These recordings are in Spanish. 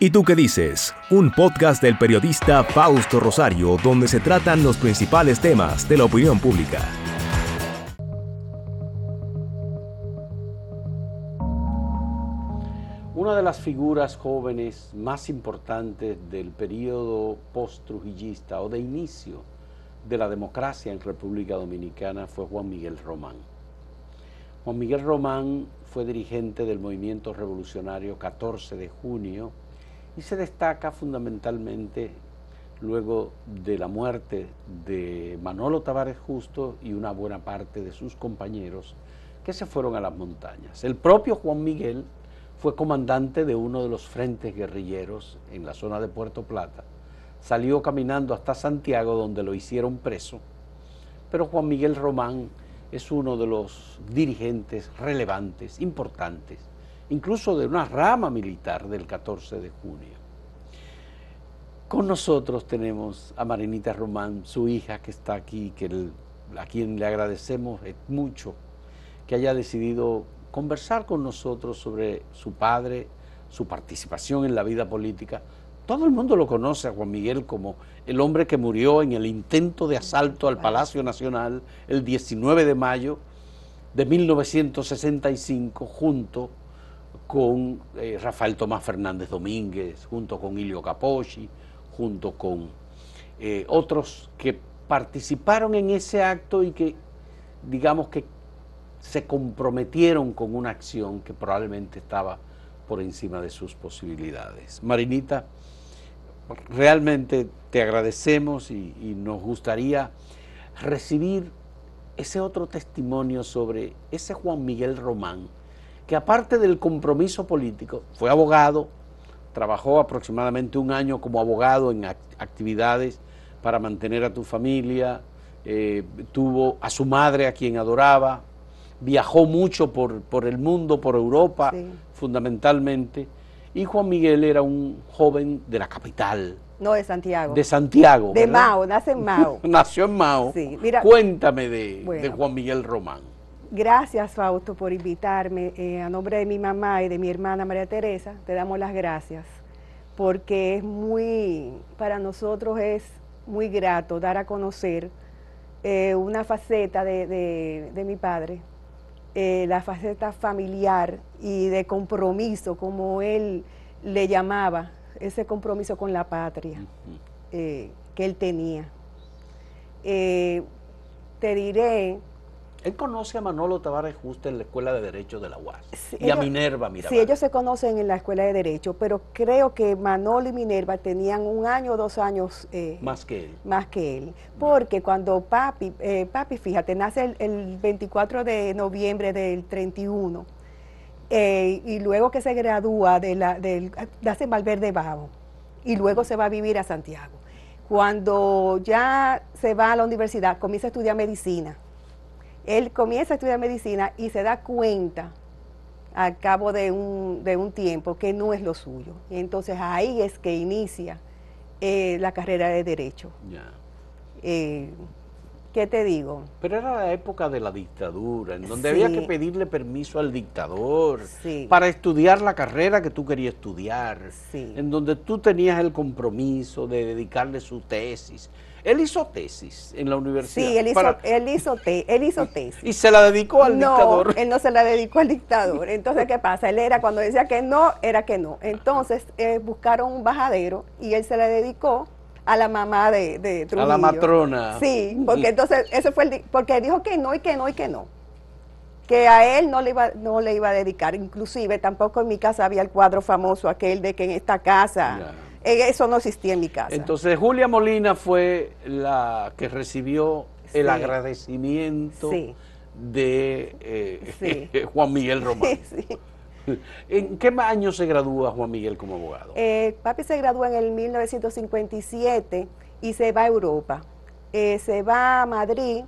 ¿Y tú qué dices? Un podcast del periodista Fausto Rosario donde se tratan los principales temas de la opinión pública. Una de las figuras jóvenes más importantes del periodo post-trujillista o de inicio de la democracia en República Dominicana fue Juan Miguel Román. Juan Miguel Román fue dirigente del movimiento revolucionario 14 de junio y se destaca fundamentalmente luego de la muerte de Manolo Tavares Justo y una buena parte de sus compañeros que se fueron a las montañas. El propio Juan Miguel fue comandante de uno de los frentes guerrilleros en la zona de Puerto Plata, salió caminando hasta Santiago donde lo hicieron preso, pero Juan Miguel Román es uno de los dirigentes relevantes, importantes incluso de una rama militar del 14 de junio. Con nosotros tenemos a Marinita Román, su hija que está aquí, que a quien le agradecemos mucho que haya decidido conversar con nosotros sobre su padre, su participación en la vida política. Todo el mundo lo conoce a Juan Miguel como el hombre que murió en el intento de asalto al Palacio Nacional el 19 de mayo de 1965 junto con eh, Rafael Tomás Fernández Domínguez, junto con Ilio Capochi, junto con eh, otros que participaron en ese acto y que, digamos que se comprometieron con una acción que probablemente estaba por encima de sus posibilidades. Marinita, realmente te agradecemos y nos gustaría recibir ese otro testimonio sobre ese Juan Miguel Román, que aparte del compromiso político, fue abogado, trabajó aproximadamente un año como abogado en actividades para mantener a tu familia, eh, tuvo a su madre a quien adoraba, viajó mucho por, por el mundo, por Europa fundamentalmente, y Juan Miguel era un joven de la capital. No, de Santiago. De Santiago. De Mao, nace en Mao. Nació en Mao. Sí, Cuéntame de, de Juan Miguel Román. Gracias, Fausto, por invitarme. Eh, a nombre de mi mamá y de mi hermana María Teresa, te damos las gracias, porque es muy, para nosotros es muy grato dar a conocer eh, una faceta de, mi padre, eh, la faceta familiar y de compromiso, como él le llamaba, ese compromiso con la patria que él tenía. te diré él conoce a Manolo Tavares Justo en la Escuela de Derecho de la UAS y a Minerva Mirabal. Sí, ellos se conocen en la Escuela de Derecho, pero creo que Manolo y Minerva tenían un año o dos años... Eh, más que él. Más que él. Porque cuando papi, eh, papi, fíjate, nace el, 24 de noviembre del 31, eh, y luego que se gradúa de la, del, nace en Valverde Bajo, y luego se va a vivir a Santiago. Cuando ya se va a la universidad, comienza a estudiar medicina él comienza a estudiar medicina y se da cuenta al cabo de un, de un tiempo que no es lo suyo. Y entonces ahí es que inicia eh, la carrera de Derecho. Eh, ¿Qué te digo? Pero era la época de la dictadura, en donde había que pedirle permiso al dictador para estudiar la carrera que tú querías estudiar, en donde tú tenías el compromiso de dedicarle su tesis. Él hizo tesis en la universidad. Sí, él hizo, él hizo, él hizo tesis. ¿Y se la dedicó al dictador? él no se la dedicó al dictador. Entonces, ¿qué pasa? Él era, cuando decía que no, era que no. Entonces, eh, buscaron un bajadero y él se la dedicó a la mamá de, de Trujillo. A la matrona. Sí, porque entonces, eso fue el, porque dijo que no y que no y que no. Que a él no le iba, no le iba a dedicar. Inclusive, tampoco en mi casa había el cuadro famoso aquel de que en esta casa... eso no existía en mi casa. Entonces, Julia Molina fue la que recibió el agradecimiento de eh, Juan Miguel Román. ¿En qué año se gradúa Juan Miguel como abogado? Eh, papi se gradúa en el 1957 y se va a Europa. se va a Madrid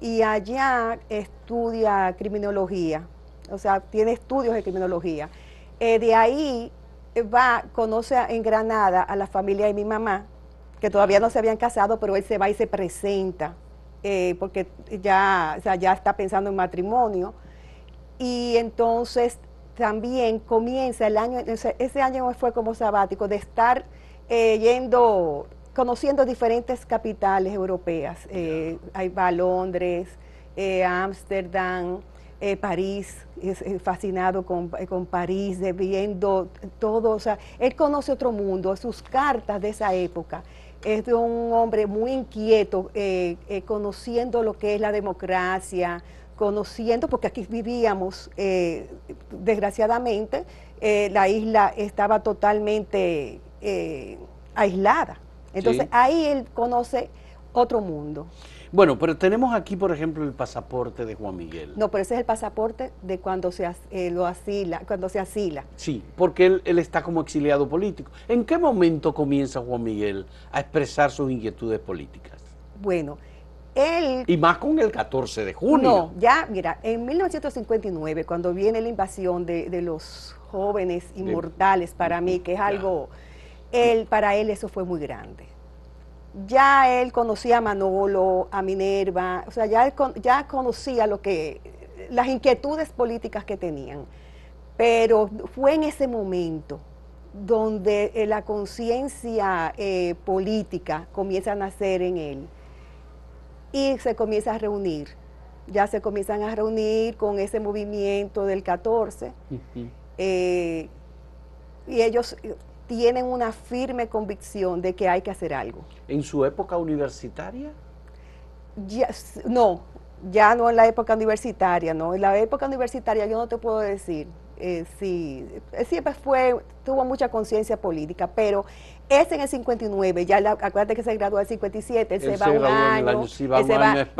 y allá estudia criminología, o sea, tiene estudios de criminología. de ahí va, conoce en Granada a la familia de mi mamá, que todavía no se habían casado, pero él se va y se presenta, eh, porque ya, ya está pensando en matrimonio. Y entonces también comienza el año, ese año fue como sabático, de estar eh, yendo, conociendo diferentes capitales europeas. Eh, ahí va a Londres, eh, París, es, fascinado con, con, París, viendo todo, o sea, él conoce otro mundo, sus cartas de esa época. Es de un hombre muy inquieto, conociendo lo que es la democracia, conociendo, porque aquí vivíamos, desgraciadamente, la isla estaba totalmente eh, aislada. Entonces ahí él conoce otro mundo. Bueno, pero tenemos aquí, por ejemplo, el pasaporte de Juan Miguel. No, pero ese es el pasaporte de cuando se eh, lo asila, cuando se asila. Sí, porque él, él, está como exiliado político. ¿En qué momento comienza Juan Miguel a expresar sus inquietudes políticas? Bueno, él... Y más con el 14 de junio. No, ya, mira, en 1959, cuando viene la invasión de, de los jóvenes inmortales para mí, que es algo él, para él eso fue muy grande. Ya él conocía a Manolo, a Minerva, o sea, ya, ya conocía lo que, las inquietudes políticas que tenían. Pero fue en ese momento donde eh, la conciencia eh, política comienza a nacer en él y se comienza a reunir. Ya se comienzan a reunir con ese movimiento del 14 eh, y ellos tienen una firme convicción de que hay que hacer algo. ¿En su época universitaria? no, ya no en la época universitaria, no. En la época universitaria yo no te puedo decir eh, si eh, siempre fue, tuvo mucha conciencia política, pero es en el 59, ya acuérdate que se graduó en el 57, él, se va un año,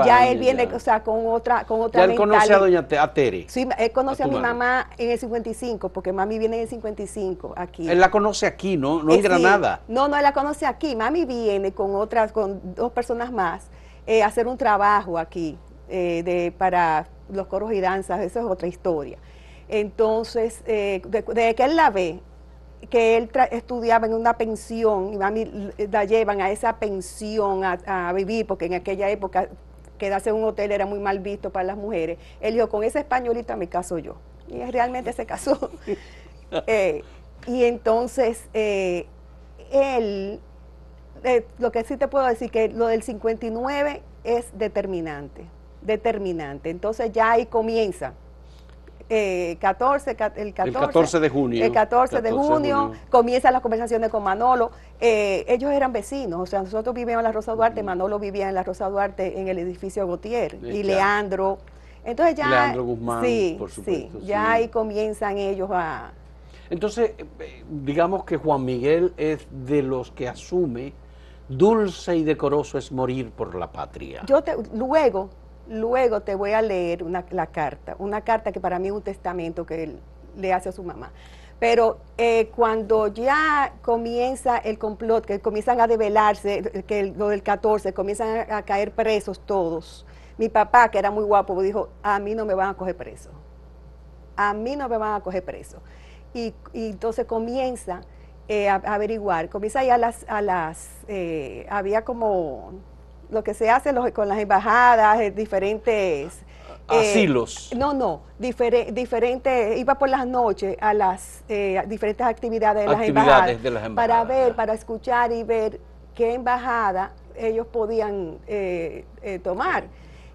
ya él viene, o sea, con otra, con otra Ya él conoce a doña Tere. Sí, él conoce a, mi mamá en el 55, porque mami viene en el 55 aquí. Él la conoce aquí, ¿no? No en eh, Granada. no, no, él la conoce aquí. Mami viene con otras, con dos personas más, eh, a hacer un trabajo aquí eh, de, para los coros y danzas, eso es otra historia. Entonces, de que él la ve, que él estudiaba en una pensión y mami la llevan a esa pensión a, vivir, porque en aquella época quedarse en un hotel era muy mal visto para las mujeres. Él dijo, con esa españolita me caso yo. Y realmente se casó. Eh, y entonces, eh, él, eh, lo que sí te puedo decir, que lo del 59 es determinante, determinante. Entonces ya ahí comienza 14, eh, el 14, de junio. El 14, de, junio, comienzan las conversaciones con Manolo. Eh, ellos eran vecinos, o sea, nosotros vivíamos en la Rosa Duarte, Manolo vivía en la Rosa Duarte en el edificio Gautier y Leandro. Entonces ya... Leandro Guzmán, sí, por supuesto. Sí, ya ahí comienzan ellos a... Entonces, eh, digamos que Juan Miguel es de los que asume dulce y decoroso es morir por la patria. Yo te, luego, Luego te voy a leer la carta, una carta que para mí es un testamento que él le hace a su mamá. Pero eh, cuando ya comienza el complot, que comienzan a develarse, que lo del 14, comienzan a, caer presos todos, mi papá, que era muy guapo, dijo, a mí no me van a coger preso. A mí no me van a coger preso. Y, entonces comienza eh, a, averiguar, comienza ya a las, a las eh, había como lo que se hace con las embajadas, eh, diferentes... Eh, Asilos. No, no, diferentes, iba por las noches a las eh, diferentes actividades, de, las embajadas, para ver, para escuchar y ver qué embajada ellos podían tomar.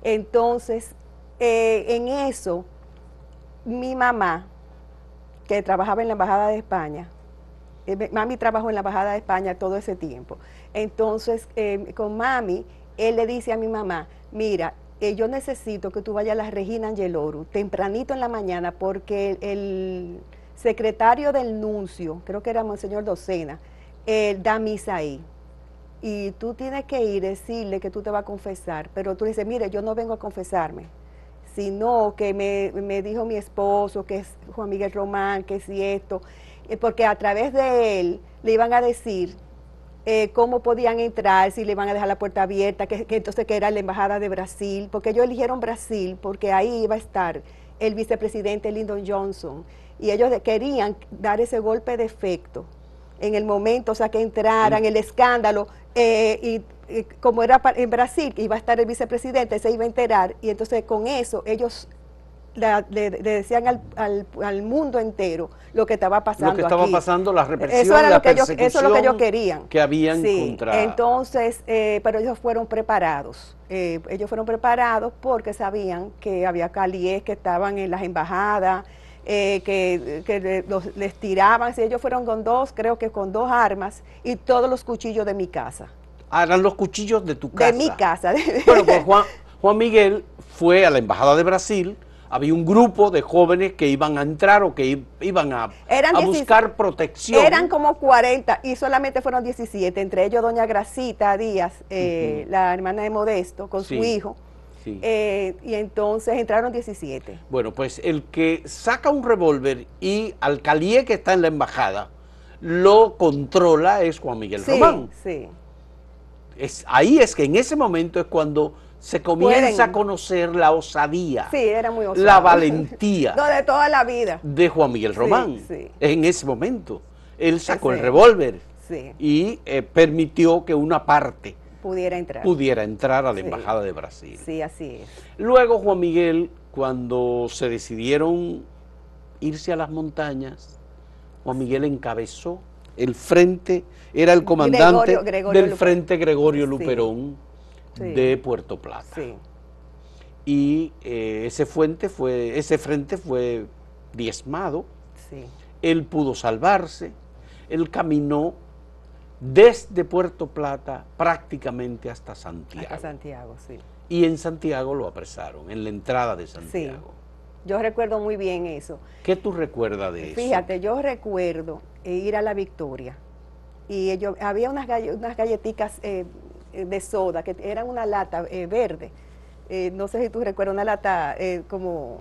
Entonces, en eso, mi mamá, que trabajaba en la Embajada de España, mami trabajó en la Embajada de España todo ese tiempo. Entonces, con mami él le dice a mi mamá, mira, eh, yo necesito que tú vayas a la Regina Angeloru tempranito en la mañana porque el, secretario del nuncio, creo que era Monseñor Docena, él da misa ahí. Y tú tienes que ir y decirle que tú te vas a confesar, pero tú dices, mire, yo no vengo a confesarme, sino que me, dijo mi esposo, que es Juan Miguel Román, que es esto, eh, porque a través de él le iban a decir eh, cómo podían entrar, si le iban a dejar la puerta abierta, que, entonces que era la embajada de Brasil, porque ellos eligieron Brasil porque ahí iba a estar el vicepresidente Lyndon Johnson y ellos querían dar ese golpe de efecto en el momento, o sea, que entraran, el escándalo, eh, y, como era en Brasil, iba a estar el vicepresidente, se iba a enterar, y entonces con eso ellos le, decían al, al, mundo entero lo que estaba pasando. Lo que estaba pasando, la represión, eso era lo que ellos, eso es lo que ellos querían. Que habían sí, Entonces, eh, pero ellos fueron preparados. Eh, ellos fueron preparados porque sabían que había calíes que estaban en las embajadas, eh, que, los, les tiraban. Si ellos fueron con dos, creo que con dos armas y todos los cuchillos de mi casa. Ah, eran los cuchillos de tu casa. De mi casa. Bueno, pues Juan, Juan Miguel fue a la Embajada de Brasil había un grupo de jóvenes que iban a entrar o que iban a, buscar protección. Eran como 40 y solamente fueron 17, entre ellos doña Gracita Díaz, eh, la hermana de Modesto, con su hijo. Eh, y entonces entraron 17. Bueno, pues el que saca un revólver y al calié que está en la embajada lo controla es Juan Miguel Román. Sí. Es, ahí es que en ese momento es cuando se comienza a conocer la osadía, sí, era muy la valentía no, de toda la vida. de Juan Miguel Román. En ese momento, él sacó el revólver y eh, permitió que una parte pudiera entrar. pudiera entrar a la Embajada de Brasil. Sí, así es. Luego Juan Miguel, cuando se decidieron irse a las montañas, Juan Miguel encabezó el frente, era el comandante del Frente Gregorio Luperón de Puerto Plata. Y eh, ese, fuente fue, ese frente fue diezmado. Él pudo salvarse. Él caminó desde Puerto Plata prácticamente hasta Santiago. Hasta Santiago, sí. Y en Santiago lo apresaron, en la entrada de Santiago. Yo recuerdo muy bien eso. ¿Qué tú recuerdas de eso? Fíjate, yo recuerdo ir a la Victoria y ellos, había unas, unas galletitas eh, eh, de soda, que eran una lata eh, verde. Eh, no sé si tú recuerdas una lata como...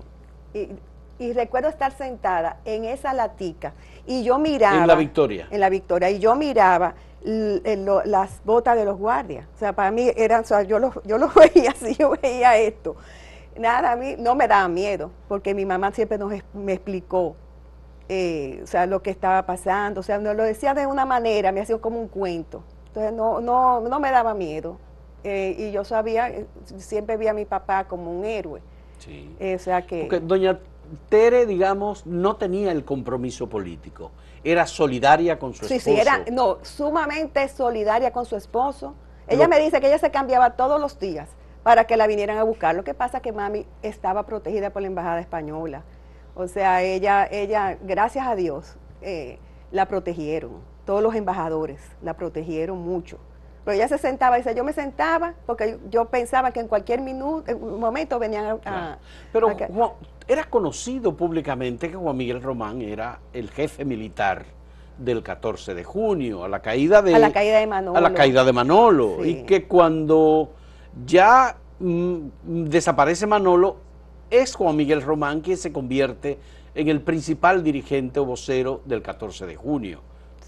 Y, recuerdo estar sentada en esa latica y yo miraba... En la Victoria. En la Victoria. Y yo miraba las botas de los guardias. O sea, para mí eran, o sea, yo lo, yo lo veía así, yo veía esto. Nada, a mí no me daba miedo, porque mi mamá siempre nos, me explicó o sea, lo que estaba pasando. O sea, nos lo decía de una manera, me hacía como un cuento. Entonces no, no, no me daba miedo. Eh, y yo sabía, eh, siempre vi a mi papá como un héroe. Sí. Eh, o sea que... Porque doña Tere, digamos, no tenía el compromiso político. Era solidaria con su esposo. Sí, sí, era, no, sumamente solidaria con su esposo. Ella me dice que ella se cambiaba todos los días para que la vinieran a buscar. Lo que pasa es que mami estaba protegida por la embajada española. O sea, ella, ella gracias a Dios, la protegieron todos los embajadores la protegieron mucho. Pero ella se sentaba y dice, yo me sentaba porque yo pensaba que en cualquier minuto, momento venían a... Pero era conocido públicamente que Juan Miguel Román era el jefe militar del 14 de junio, a la caída de... A la caída de Manolo. A la caída de Manolo. Y que cuando ya mm, desaparece Manolo, es Juan Miguel Román quien se convierte en el principal dirigente o vocero del 14 de junio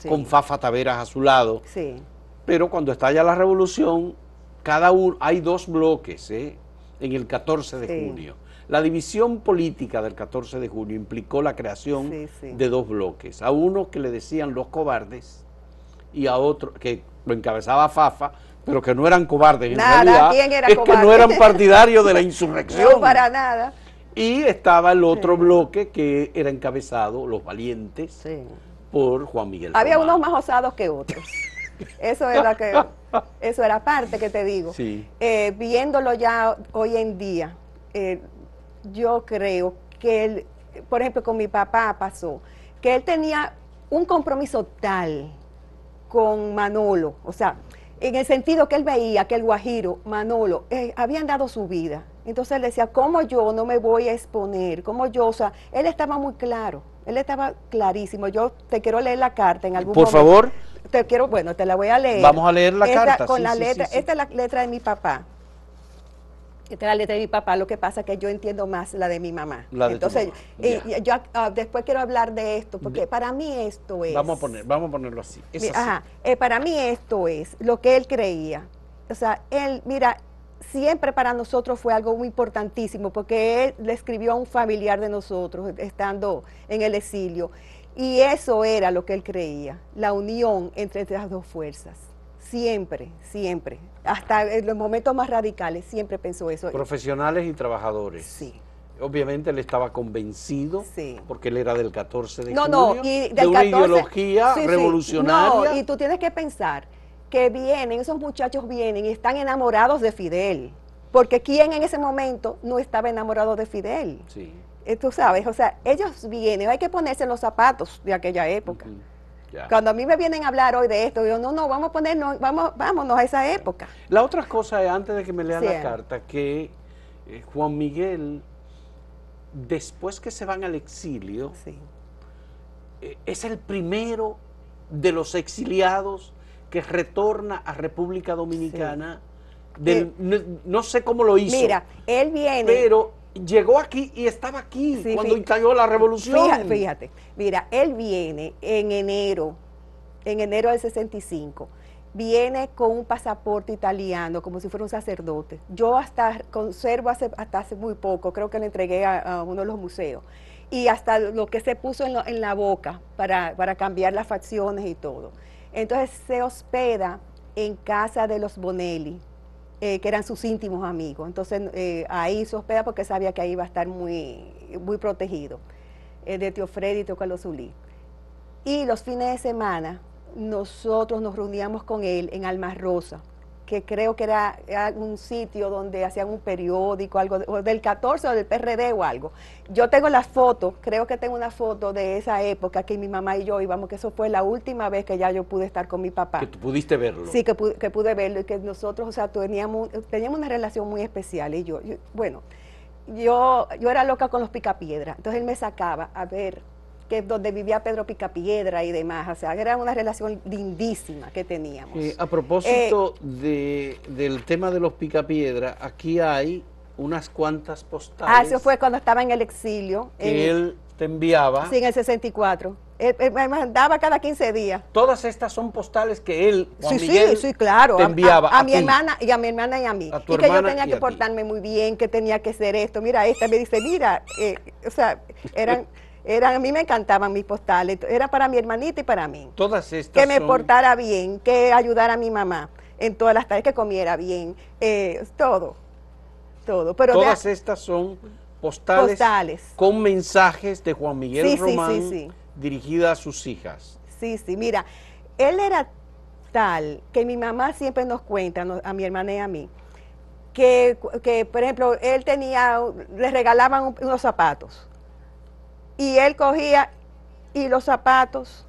con Fafa Taveras a su lado. Sí. Pero cuando estalla la revolución, cada uno, hay dos bloques ¿eh? en el 14 de junio. La división política del 14 de junio implicó la creación de dos bloques. A uno que le decían los cobardes y a otro que lo encabezaba Fafa, pero que no eran cobardes. En realidad es que no eran partidarios de la insurrección. No, para nada. Y estaba el otro bloque que era encabezado, los valientes, por Juan Miguel. Había unos más osados que otros. Eso era que eso era parte que te digo. Eh, viéndolo ya hoy en día, eh, yo creo que él, por ejemplo, con mi papá pasó, que él tenía un compromiso tal con Manolo, o sea, en el sentido que él veía que el Guajiro, Manolo, eh, habían dado su vida. Entonces él decía, ¿cómo yo no me voy a exponer? ¿Cómo yo? O sea, él estaba muy claro. Él estaba clarísimo. Yo te quiero leer la carta en algún Por favor. Te quiero, bueno, te la voy a leer. Vamos a leer la carta. Con la letra, esta es la letra de mi papá. Esta es la letra de mi papá, lo que pasa es que yo entiendo más la de mi mamá. Entonces, yo ah, después quiero hablar de esto, porque para mí esto es... Vamos a, poner, vamos a ponerlo así. Ajá, eh, para mí esto es lo que él creía. O sea, él, mira, siempre para nosotros fue algo muy importantísimo, porque él le escribió a un familiar de nosotros, estando en el exilio, y eso era lo que él creía, la unión entre las dos fuerzas. Siempre, siempre. Hasta en los momentos más radicales, siempre pensó eso. Profesionales y trabajadores. Sí. obviamente él estaba convencido, Sí. porque él era del 14 de No, julio, no, y de del una 14 ideología sí, sí, revolucionaria. No, y tú tienes que pensar que vienen, esos muchachos vienen y están enamorados de Fidel. Porque ¿quién en ese momento no estaba enamorado de Fidel? Sí. Eh, Tú sabes, o sea, ellos vienen, hay que ponerse en los zapatos de aquella época. Cuando a mí me vienen a hablar hoy de esto, yo no, no, vamos a ponernos, vamos, vámonos a esa época. La otra cosa es, antes de que me lean Sí. la carta, que eh, Juan Miguel, después que se van al exilio, Sí. eh, es el primero de los exiliados que retorna a República Dominicana. del- Eh, no, no sé cómo lo hizo, Mira, él viene. pero llegó aquí y estaba aquí Sí, cuando estalló la revolución. Fíjate, fíjate, mira, él viene en enero, en enero del 65, viene con un pasaporte italiano, como si fuera un sacerdote. Yo hasta conservo hace, hasta hace muy poco, creo que le entregué a, a uno de los museos, y hasta lo que se puso en, lo- en la boca para, para cambiar las facciones y todo. Entonces se hospeda en casa de los Bonelli, eh, que eran sus íntimos amigos. Entonces eh, ahí se hospeda porque sabía que ahí iba a estar muy, muy protegido, eh, de Tío Freddy y Tío Carlos Zulí. Y los fines de semana nosotros nos reuníamos con él en Alma Rosa, que creo que era, era un sitio donde hacían un periódico, algo o del 14 o del PRD o algo. Yo tengo las fotos, creo que tengo una foto de esa época que mi mamá y yo íbamos, que eso fue la última vez que ya yo pude estar con mi papá. Que tú pudiste verlo. Sí, que pude, que pude verlo y que nosotros, o sea, teníamos, teníamos una relación muy especial. Y yo, yo- bueno, yo, yo era loca con los picapiedra. Entonces él me sacaba a ver que donde vivía Pedro Picapiedra y demás. O sea, era una relación lindísima que teníamos. Eh, a propósito Eh, de, del tema de los picapiedra, aquí hay unas cuantas ah, postales eso fue cuando estaba en el exilio. que en, él te enviaba. Sí, en el 64. Él, él me mandaba cada 15 días. Todas estas son postales que él, Juan sí, Miguel, sí, sí, claro. te a- enviaba a, a mi ti. hermana y a mi hermana y a mí. Y que yo tenía que ti. portarme muy bien, que tenía que hacer esto. Mira, esta me dice, mira, eh, o sea, eran, eran, a mí me encantaban mis postales. Era para mi hermanita y para mí. Todas estas Que me son- portara bien, que ayudara a mi mamá en todas las tardes, que comiera bien, eh, todo, todo. Pero de- todas estas son postales, Postales. con mensajes de Juan Miguel Sí, Román sí, sí. dirigida a sus hijas. Sí, sí, mira, él era tal que mi mamá siempre nos cuenta, a mi hermana y a mí, que, que, por ejemplo, él tenía, le regalaban un- unos zapatos y él cogía y los zapatos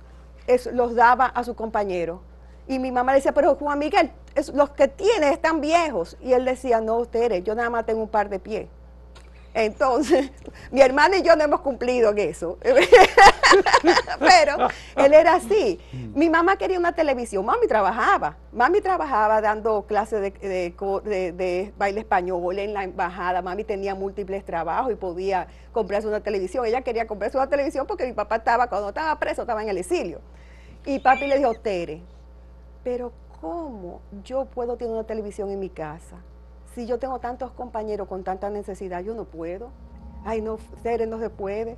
los daba a su compañero. Y mi mamá le decía, pero Juan Miguel, los que tienes están viejos. Y él decía, no, ustedes, yo nada más tengo un par de pies. Entonces, mi hermana y yo no hemos cumplido en eso. Pero él era así. Mi mamá quería una televisión. Mami trabajaba. Mami trabajaba dando clases de, de baile español en la embajada. Mami tenía múltiples trabajos y podía comprarse una televisión. Ella quería comprarse una televisión porque mi papá estaba, cuando estaba preso, estaba en el exilio. Y papi le dijo, Tere, pero ¿cómo yo puedo tener una televisión en mi casa? Si yo tengo tantos compañeros con tanta necesidad, yo no puedo. Ay, no, Tere, no se puede.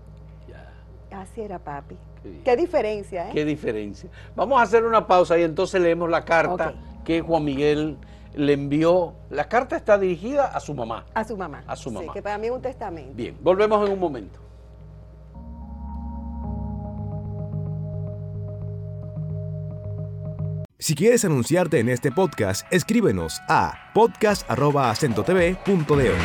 Así era papi. Qué diferencia, ¿eh? Qué diferencia. Vamos a hacer una pausa y entonces leemos la carta que Juan Miguel le envió. La carta está dirigida a su mamá. A su mamá. A su Sí, mamá. que para mí es un testamento. Bien, volvemos en un momento. Si quieres anunciarte en este podcast, escríbenos a podcast.acentotv.de.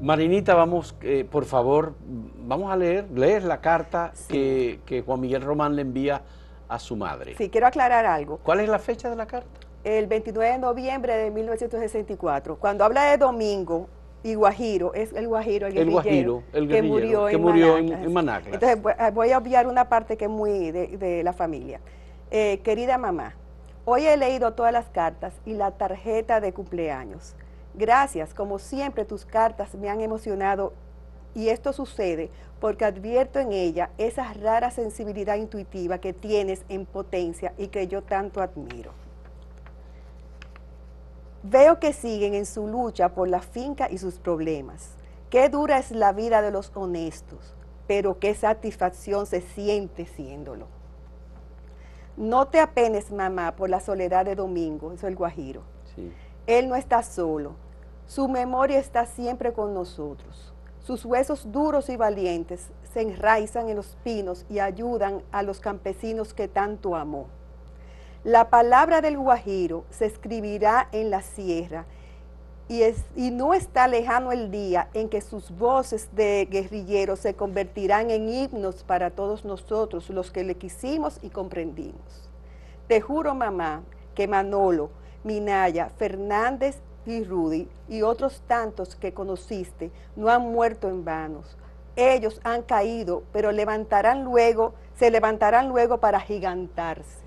Marinita, vamos, eh, por favor, vamos a leer, lees la carta que, que Juan Miguel Román le envía a su madre. Sí, quiero aclarar algo. ¿Cuál es la fecha de la carta? El 29 de noviembre de 1964, cuando habla de Domingo y Guajiro, es el Guajiro, el Guajiro, el que murió, que en, murió en- Manaclas. en Manaclas. Entonces voy a- voy a obviar una parte que es muy de, de la familia. Eh, querida mamá, hoy he leído todas las cartas y la tarjeta de cumpleaños. Gracias, como siempre tus cartas me han emocionado y esto sucede porque advierto en ella esa rara sensibilidad intuitiva que tienes en potencia y que yo tanto admiro. Veo que siguen en su lucha por la finca y sus problemas. Qué dura es la vida de los honestos, pero qué satisfacción se siente siéndolo. No te apenes, mamá, por la soledad de Domingo, eso es el Guajiro. Sí. Él no está solo. Su memoria está siempre con nosotros. Sus huesos duros y valientes se enraizan en los pinos y ayudan a los campesinos que tanto amó. La palabra del Guajiro se escribirá en la sierra y, es, y, no está lejano el día en que sus voces de guerrilleros se convertirán en himnos para todos nosotros, los que le quisimos y comprendimos. Te juro, mamá, que Manolo, Minaya, Fernández y Rudy y otros tantos que conociste no han muerto en vanos. Ellos han caído, pero levantarán luego, se levantarán luego para gigantarse.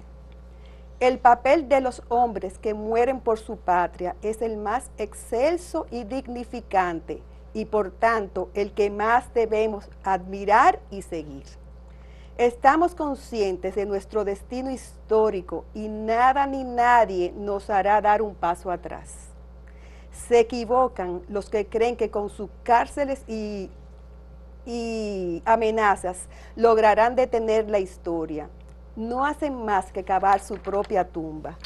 El papel de los hombres que mueren por su patria es el más excelso y dignificante y por tanto el que más debemos admirar y seguir. Estamos conscientes de nuestro destino histórico y nada ni nadie nos hará dar un paso atrás. Se equivocan los que creen que con sus cárceles y, y amenazas lograrán detener la historia. No hacen más que cavar su propia tumba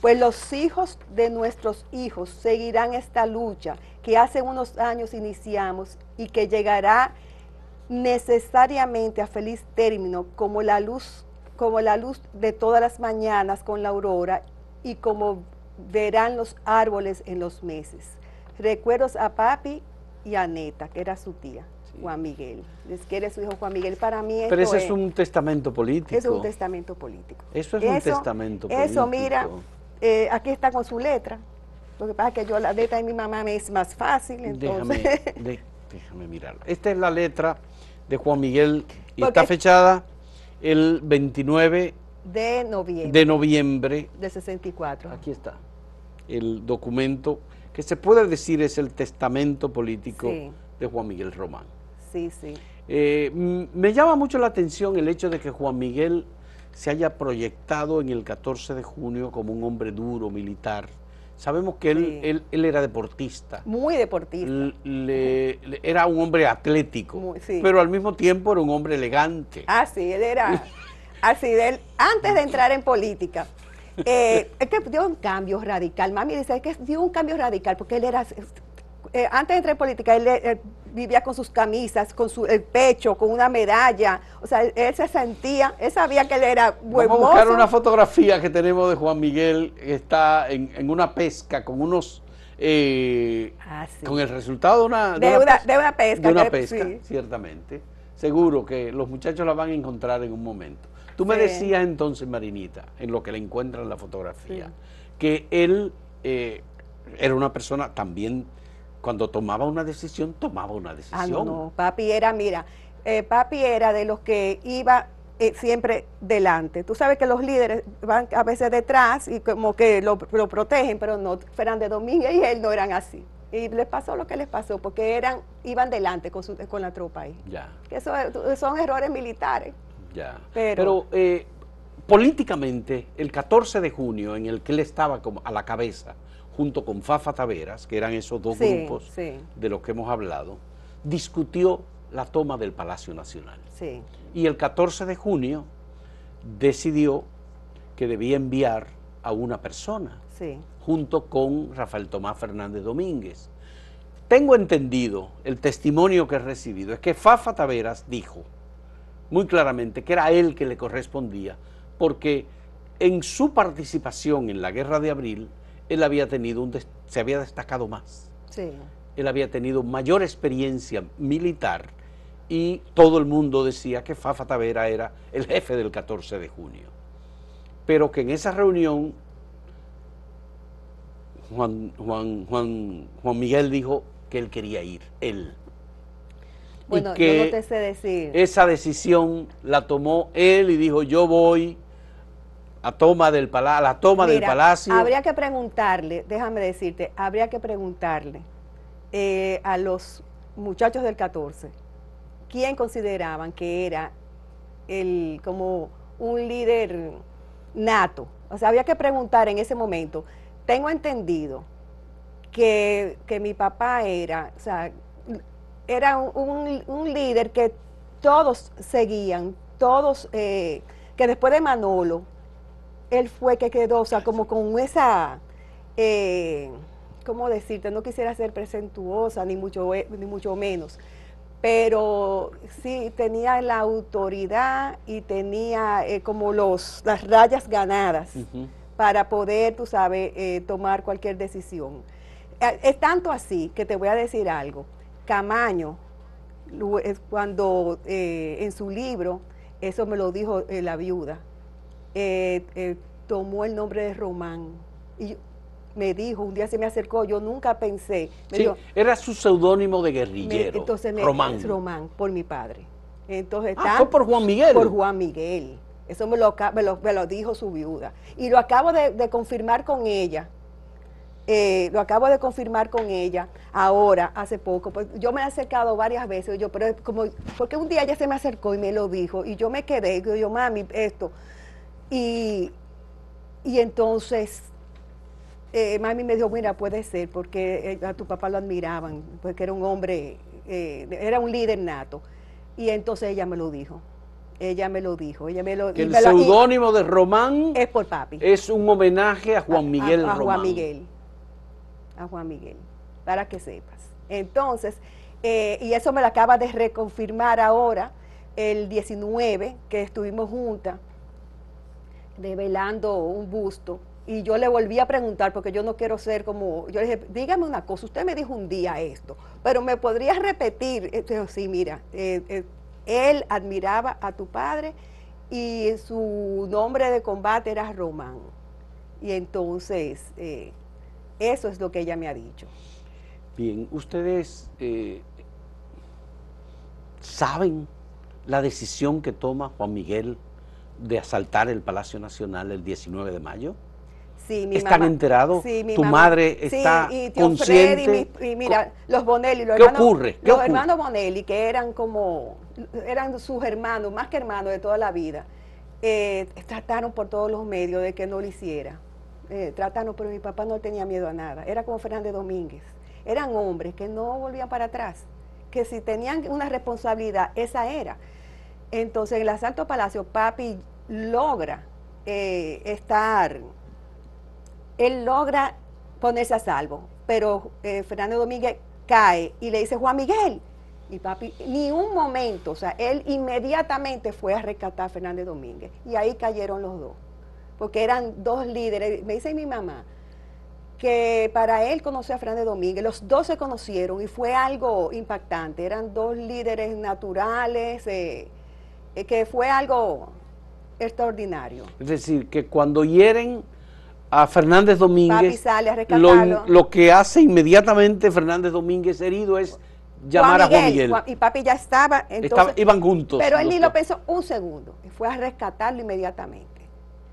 pues los hijos de nuestros hijos seguirán esta lucha que hace unos años iniciamos y que llegará necesariamente a feliz término como la luz, como la luz de todas las mañanas con la aurora y como verán los árboles en los meses. Recuerdos a papi y a Neta, que era su tía. Juan Miguel. Les quiere su hijo Juan Miguel. Para mí Pero eso es, un testamento político. Es un testamento político. Eso es un testamento político. Eso, mira, eh, aquí está con su letra. Lo que pasa es que yo la letra de mi mamá me es más fácil. Entonces. Déjame, déjame mirar. Esta es la letra de Juan Miguel y está fechada el 29 de noviembre. De noviembre. De 64. Aquí está. El documento que se puede decir es el testamento político de Juan Miguel Román. Sí, sí. Eh, me llama mucho la atención el hecho de que Juan Miguel se haya proyectado en el 14 de junio como un hombre duro, militar, Sabemos que él, él, era deportista. Muy deportista. era un hombre atlético, pero al mismo tiempo era un hombre elegante. Ah, sí, él era así. De él, antes de entrar en política, eh, es que dio un cambio radical. Mami dice que dio un cambio radical porque él era eh, antes de entrar en política, él, vivía con sus camisas, con su el pecho, con una medalla. O sea, él, se sentía, él sabía que él era buen Vamos a buscar una fotografía que tenemos de Juan Miguel, que está en, una pesca con unos... Eh, ah, con el resultado de una, de, una, de una, pesca. De una pesca, ciertamente. Seguro que los muchachos la van a encontrar en un momento. Tú me decías entonces, Marinita, en lo que le encuentra en la fotografía, que él eh, era una persona también cuando tomaba una decisión, tomaba una decisión. Ah, no, no. papi era, mira, eh, papi era de los que iba eh, siempre delante. Tú sabes que los líderes van a veces detrás y como que lo, protegen, pero no, Fernández Domínguez y él no eran así. Y les pasó lo que les pasó, porque eran, iban delante con, su, con la tropa ahí. Ya. Que eso son errores militares. Ya. Pero, eh, políticamente, el 14 de junio, en el que él estaba como a la cabeza, junto con Fafa Taveras, que eran esos dos grupos de los que hemos hablado, discutió la toma del Palacio Nacional. Y el 14 de junio decidió que debía enviar a una persona, junto con Rafael Tomás Fernández Domínguez. Tengo entendido, el testimonio que he recibido, es que Fafa Taveras dijo muy claramente que era él que le correspondía, porque en su participación en la Guerra de Abril, él había tenido un se había destacado más. Sí. Él había tenido mayor experiencia militar y todo el mundo decía que Fafa Tavera era el jefe del 14 de junio. Pero que en esa reunión Juan, Juan, Juan, Juan Miguel dijo que él quería ir, él. Bueno, yo no te sé decir. Esa decisión la tomó él y dijo, yo voy a toma del la toma del palacio. Habría que preguntarle, déjame decirte, habría que preguntarle eh, a los muchachos del 14 quién consideraban que era el como un líder nato. O sea, había que preguntar en ese momento. Tengo entendido que, mi papá era, o sea, era un, un, líder que todos seguían, todos, eh, que después de Manolo, él fue que quedó, o sea, como con esa, eh, ¿cómo decirte? No quisiera ser presentuosa, ni mucho, ni mucho menos, pero sí tenía la autoridad y tenía eh, como los, las rayas ganadas para poder, tú sabes, eh, tomar cualquier decisión. Eh, es tanto así que te voy a decir algo. Camaño, cuando en su libro, eso me lo dijo la viuda, tomó el nombre de Román. Y me dijo, un día se me acercó, yo nunca pensé. sí, era su seudónimo de guerrillero. entonces me, Román. Román, por mi padre. Entonces, ah, fue por Juan Miguel. Por Juan Miguel. Eso me lo, me lo, dijo su viuda. Y lo acabo de, confirmar con ella. Eh, lo acabo de confirmar con ella ahora, hace poco. Pues yo me he acercado varias veces, yo, pero como, porque un día ella se me acercó y me lo dijo, y yo me quedé, yo, yo mami, esto. Y, y entonces eh, mami me dijo, mira, puede ser, porque eh, a tu papá lo admiraban, porque era un hombre, eh, era un líder nato. Y entonces ella me lo dijo. Ella me lo dijo. Ella me lo, que el seudónimo de Román es por papi. Es un homenaje a Juan Miguel a, a, Juan Miguel. A Juan Miguel. Para que sepas. Entonces, y eso me lo acaba de reconfirmar ahora, el 19, que estuvimos juntas, develando un busto y yo le volví a preguntar, porque yo no quiero ser como, yo le dije, dígame una cosa, usted me dijo un día esto, pero me podría repetir, entonces, sí, mira, eh, eh, él admiraba a tu padre y su nombre de combate era Román. Y entonces, eh, eso es lo que ella me ha dicho. Bien, ustedes saben la decisión que toma Juan Miguel de asaltar el Palacio Nacional el 19 de mayo? ¿Están enterados? ¿Tu madre está y consciente? y, mira, los Bonelli, los ¿Qué hermanos, ocurre? los hermanos Bonelli, que eran como, eran sus hermanos, más que hermanos de toda la vida, eh, trataron por todos los medios de que no lo hiciera. Eh, trataron, pero mi papá no tenía miedo a nada. Era como Fernández Domínguez. Eran hombres que no volvían para atrás, que si tenían una responsabilidad, esa era. Entonces, en el asalto Palacio, papi logra eh, estar él logra ponerse a salvo, pero eh, Fernando Domínguez cae y le dice, Juan Miguel, y papi, ni un momento, o sea, él inmediatamente fue a rescatar a Fernández Domínguez, y ahí cayeron los dos, porque eran dos líderes, me dice mi mamá, que para él conocer a Fernández Domínguez, los dos se conocieron y fue algo impactante, eran dos líderes naturales, eh, que fue algo extraordinario. Es decir, que cuando hieren a Fernández Domínguez, lo, lo, que hace inmediatamente Fernández Domínguez herido es llamar a Juan Miguel. y papi ya estaba, entonces, iban juntos. Pero él ni lo pensó un segundo, y fue a rescatarlo inmediatamente.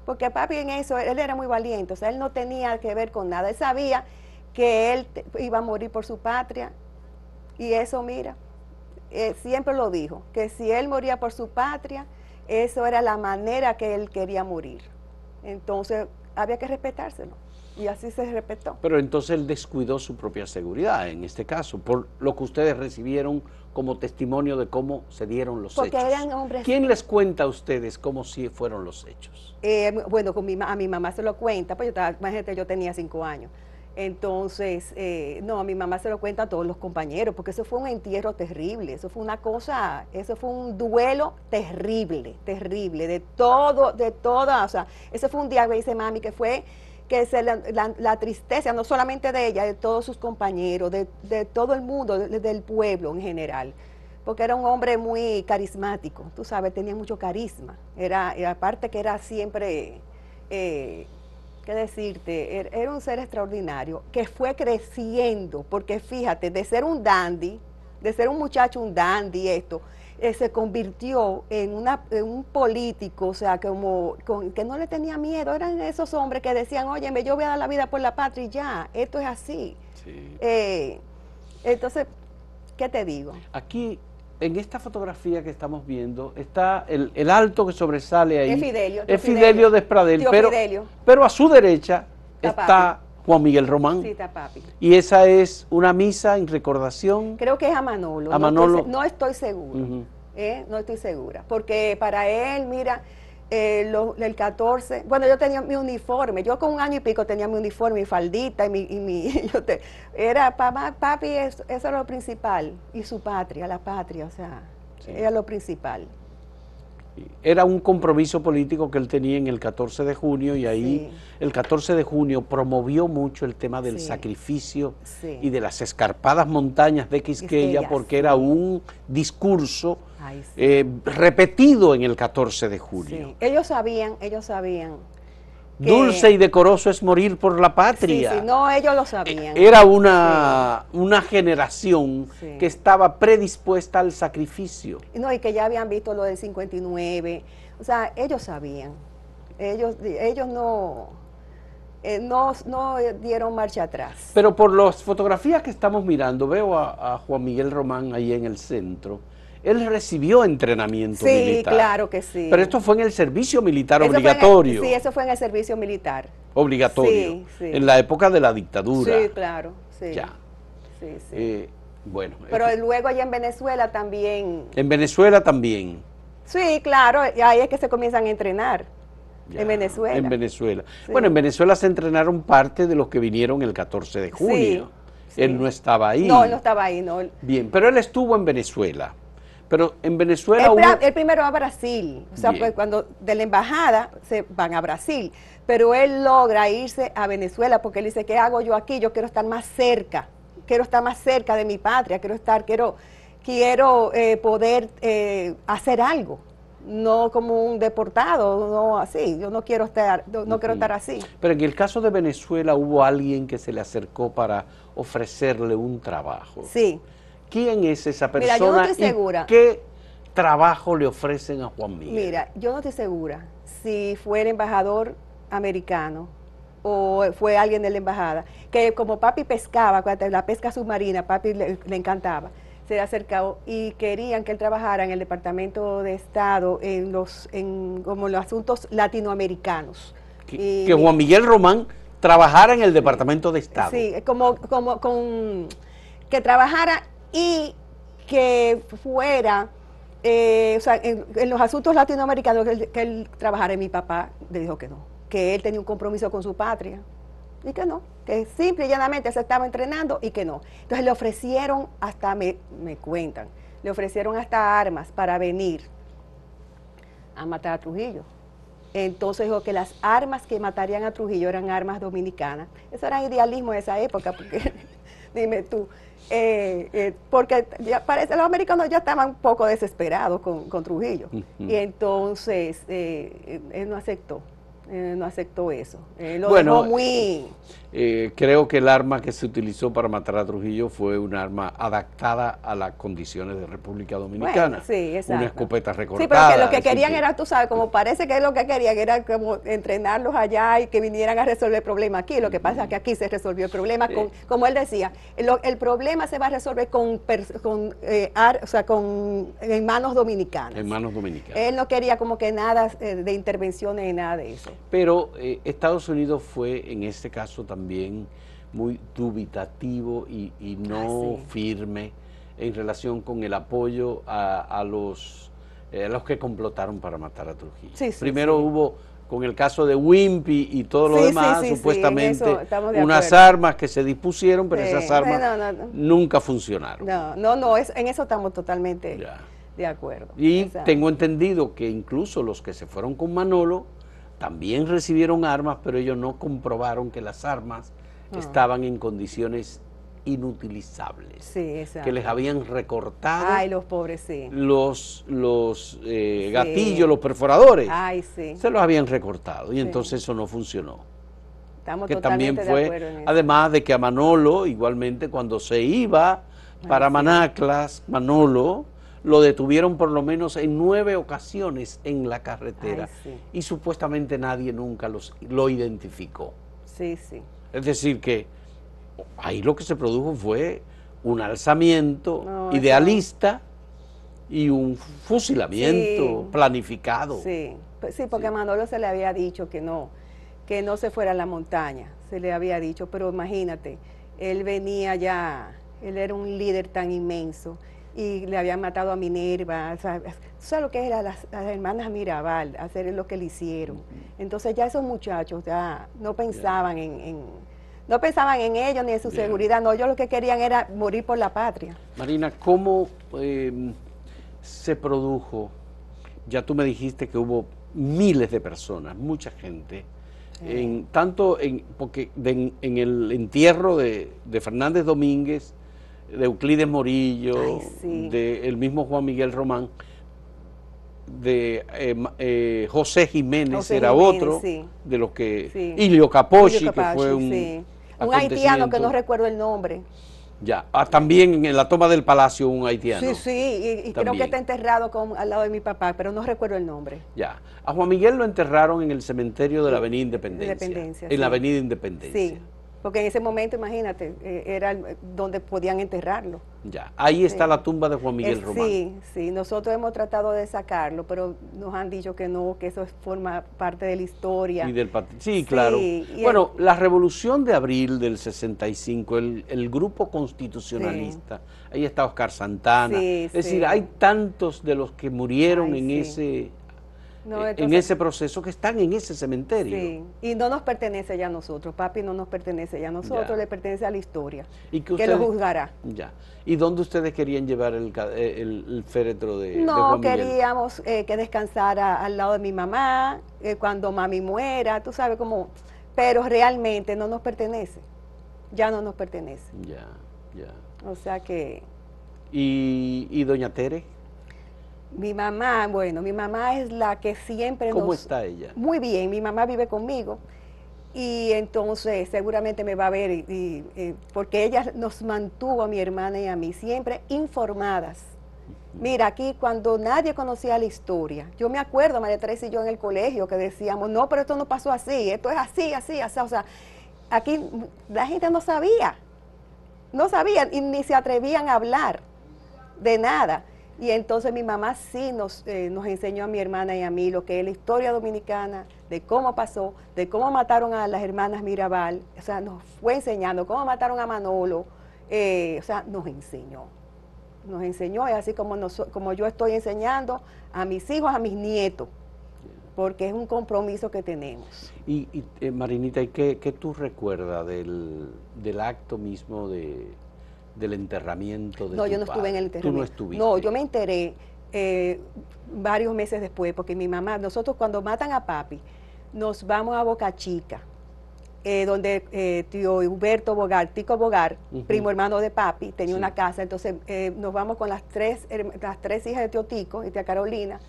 Porque papi en eso, él era muy valiente, o sea, él no tenía que ver con nada, él sabía que él iba a morir por su patria, y eso, mira, eh, siempre lo dijo, que si él moría por su patria, eso era la manera que él quería morir. Entonces, había que respetárselo. Y así se respetó. Pero entonces él descuidó su propia seguridad, en este caso, por lo que ustedes recibieron como testimonio de cómo se dieron los Porque hechos. eran hombres... ¿Quién les cuenta a ustedes cómo sí fueron los hechos? Eh, bueno, con mi, a mi mamá se lo cuenta, pues yo, imagínate, yo tenía cinco años. Entonces, eh, no, a mi mamá se lo cuenta a todos los compañeros, porque eso fue un entierro terrible, eso fue una cosa, eso fue un duelo terrible, terrible, de todo, de toda, o sea, ese fue un día que dice mami que fue que se la, tristeza, no solamente de ella, de todos sus compañeros, de, todo el mundo, del pueblo en general, porque era un hombre muy carismático, tú sabes, tenía mucho carisma, era, aparte que era siempre... Eh, qué decirte, er, era un ser extraordinario que fue creciendo, porque fíjate, de ser un dandy, de ser un muchacho, un dandy, esto, eh, se convirtió en, una, un político, o sea, como que no le tenía miedo, eran esos hombres que decían, oye, yo voy a dar la vida por la patria y ya, esto es así. Eh, entonces, ¿qué te digo? Aquí en esta fotografía que estamos viendo está el, alto que sobresale ahí. Es Fidelio. Es Fidelio, de Espradel, pero, pero a su derecha está, Juan Miguel Román. Sí, está papi. Y esa es una misa en recordación. Creo que es a Manolo. A Manolo. No estoy, seguro. ¿eh? No estoy segura. Porque para él, mira, eh, lo- el 14, bueno, yo tenía mi uniforme, yo con un año y pico tenía mi uniforme, mi faldita y mi, y mi- yo te- era papá, papi, eso, eso era lo principal, y su patria, la patria, o sea, Sí. era lo principal. Era un compromiso político que él tenía en el 14 de junio y ahí Sí. el 14 de junio promovió mucho el tema del Sí. sacrificio y de las escarpadas montañas de Quisqueya Quisqueya, porque era un discurso Ay, sí. eh, repetido en el 14 de junio. Sí. Ellos sabían, ellos sabían. que- Dulce y decoroso es morir por la patria. Sí, no, ellos lo sabían. Era una, una generación que estaba predispuesta al sacrificio. No, y que ya habían visto lo del 59. O sea, ellos sabían. Ellos, ellos no, eh, no, no dieron marcha atrás. Pero por las fotografías que estamos mirando, veo a, a Juan Miguel Román ahí en el centro. Él recibió entrenamiento sí, militar. claro que sí. Pero esto fue en el servicio militar Eso el- obligatorio. sí, eso fue en el servicio militar. obligatorio. Sí, sí. En la época de la dictadura. Sí, claro. Sí, Ya. sí, sí. Eh, bueno. Pero eh, luego allá en Venezuela también. en Venezuela también. Sí, claro, ahí es que se comienzan a entrenar. Ya, En Venezuela. En Venezuela. Sí. Bueno, en Venezuela se entrenaron parte de los que vinieron el 14 de junio. sí. Él no estaba ahí. No, él no estaba ahí, no. Bien, pero él estuvo en Venezuela. Pero en Venezuela Él, hubo... él primero va a Brasil, o sea, Bien. pues cuando de la embajada se van a Brasil, pero él logra irse a Venezuela porque él dice, ¿qué hago yo aquí? Yo quiero estar más cerca, quiero estar más cerca de mi patria, quiero estar, quiero, quiero eh, poder eh, hacer algo, no como un deportado, no así, yo no quiero estar, no, no quiero estar así. Pero en el caso de Venezuela hubo alguien que se le acercó para ofrecerle un trabajo. Sí, ¿Quién es esa Mira, persona? yo no estoy y segura. ¿Qué trabajo le ofrecen a Juan Miguel? Mira, yo no estoy segura si fue el embajador americano o fue alguien de la embajada, que como papi pescaba, la pesca submarina, papi le, le encantaba, se le acercó y querían que él trabajara en el Departamento de Estado en los, en, como los asuntos latinoamericanos. que, Y que Juan Miguel Román trabajara en el Departamento de Estado. Sí, como, como con que trabajara y que fuera, eh, o sea, en, los asuntos latinoamericanos que él, que él trabajara. Mi papá le dijo que no, que él tenía un compromiso con su patria. Y que no, que simple y llanamente se estaba entrenando y que no. Entonces le ofrecieron hasta, me, me cuentan, le ofrecieron hasta armas para venir a matar a Trujillo. Entonces dijo que las armas que matarían a Trujillo eran armas dominicanas. Eso era idealismo de esa época, porque dime tú, eh, eh, porque ya parece los americanos ya estaban un poco desesperados con, con Trujillo. Y entonces eh, él no aceptó, él no aceptó eso. Él lo Bueno, dejó muy... Eh, creo que el arma que se utilizó para matar a Trujillo fue un arma adaptada a las condiciones de República Dominicana. Bueno, sí, exacto. Una escopeta recortada. Sí, pero que lo que querían era, tú sabes, como parece que lo que querían era como entrenarlos allá y que vinieran a resolver el problema aquí. Lo que pasa es que aquí se resolvió el problema con, como él decía, lo- el problema se va a resolver con, con, eh, ar- o sea, con en manos dominicanas. En manos dominicanas. Él no quería como que nada eh, de intervenciones ni nada de eso. Pero eh, Estados Unidos fue en este caso también muy dubitativo y, y no Ah, sí. firme en relación con el apoyo a, a los, eh, a los que complotaron para matar a Trujillo. Sí, sí, Primero hubo con el caso de Wimpy y todo lo demás, supuestamente unas armas que se dispusieron, pero esas armas no, no, no. nunca funcionaron. No, no, no, es- en eso estamos totalmente Ya. de acuerdo. Y Exacto. tengo entendido que incluso los que se fueron con Manolo también recibieron armas, pero ellos no comprobaron que las armas Ah. estaban en condiciones inutilizables, Sí, exacto. que les habían recortado Ay, los pobres, sí. los, los eh, Sí. gatillos, los perforadores, Ay, sí. se los habían recortado y entonces eso no funcionó. Estamos que también de fue, además de que a Manolo, igualmente cuando se iba para. Manaclas, Manolo, lo detuvieron por lo menos en nueve ocasiones en la carretera Ay, sí. y supuestamente nadie nunca los, lo identificó. Sí, sí. Es decir, que ahí lo que se produjo fue un alzamiento No, idealista y un fusilamiento Sí. planificado. Sí, Pues sí, porque Sí. a Manolo se le había dicho que no, que no se fuera a la montaña, se le había dicho, pero imagínate, él venía ya, él era un líder tan inmenso, y le habían matado a Minerva, sea, ¿sabes lo que era las, hermanas Mirabal, hacer lo que le hicieron? Entonces ya esos muchachos ya no pensaban en, no pensaban en ellos ni en su seguridad, no, ellos lo que querían era morir por la patria. Marina, ¿cómo em, se produjo? Ya tú me dijiste que hubo miles de personas, mucha gente, en, tanto en, porque en el entierro de, de Fernández Domínguez, de Euclides Morillo, de el mismo Juan Miguel Román, de eh, eh, José Jiménez era otro de los que Ilio Capochi, que fue un, un haitiano que no recuerdo el nombre. Ya, ah, también en la toma del palacio un haitiano. Sí, sí, y, creo que está enterrado con, al lado de mi papá, pero no recuerdo el nombre. Ya, a Juan Miguel lo enterraron en el cementerio de la Avenida Independencia. en la Avenida Independencia. Sí. Porque en ese momento, imagínate, eh, era donde podían enterrarlo. Ya, ahí está la tumba de Juan Miguel Román. Sí, sí, nosotros hemos tratado de sacarlo, pero nos han dicho que no, que eso forma parte de la historia. Y del sí, claro. bueno, la revolución de abril del 65, el, el grupo constitucionalista, ahí está Oscar Santana. es decir, hay tantos de los que murieron en ese eh, en ese proceso que están en ese cementerio. Sí, y no nos pertenece ya a nosotros, papi no nos pertenece ya a nosotros, le pertenece a la historia, ¿Y que, lo juzgará. Ya. ¿Y dónde ustedes querían llevar el, el, féretro de, no, queríamos eh, que descansara al lado de mi mamá, eh, cuando mami muera, tú sabes cómo, pero realmente no nos pertenece, ya no nos pertenece. Ya, ya. O sea que... ¿Y, y doña Tere? Mi mamá, bueno, mi mamá es la que siempre ¿Cómo está ella? Muy bien, mi mamá vive conmigo y entonces seguramente me va a ver y, eh, porque ella nos mantuvo a mi hermana y a mí siempre informadas. Mira, aquí cuando nadie conocía la historia, yo me acuerdo, María Teresa y yo en el colegio, que decíamos, no, pero esto no pasó así, esto es así, así, así. O sea, aquí la gente no sabía, no sabían y ni se atrevían a hablar de nada. Y entonces mi mamá sí nos, eh, nos enseñó a mi hermana y a mí lo que es la historia dominicana, de cómo pasó, de cómo mataron a las hermanas Mirabal, o sea, nos fue enseñando cómo mataron a Manolo, eh, o sea, nos enseñó. Nos enseñó, y así como, como yo estoy enseñando a mis hijos, a mis nietos, porque es un compromiso que tenemos. Y, eh, Marinita, ¿y qué, qué, tú recuerdas del, del acto mismo de, del enterramiento de No, yo no estuve en el enterramiento. Tú no estuviste. No, yo me enteré eh, varios meses después, porque mi mamá, nosotros cuando matan a papi, nos vamos a Boca Chica, eh, donde eh, tío Humberto Bogar, Tico Bogar, primo hermano de papi, tenía una casa, entonces nos vamos con las tres, las tres hijas de tío Tico y tía Carolina,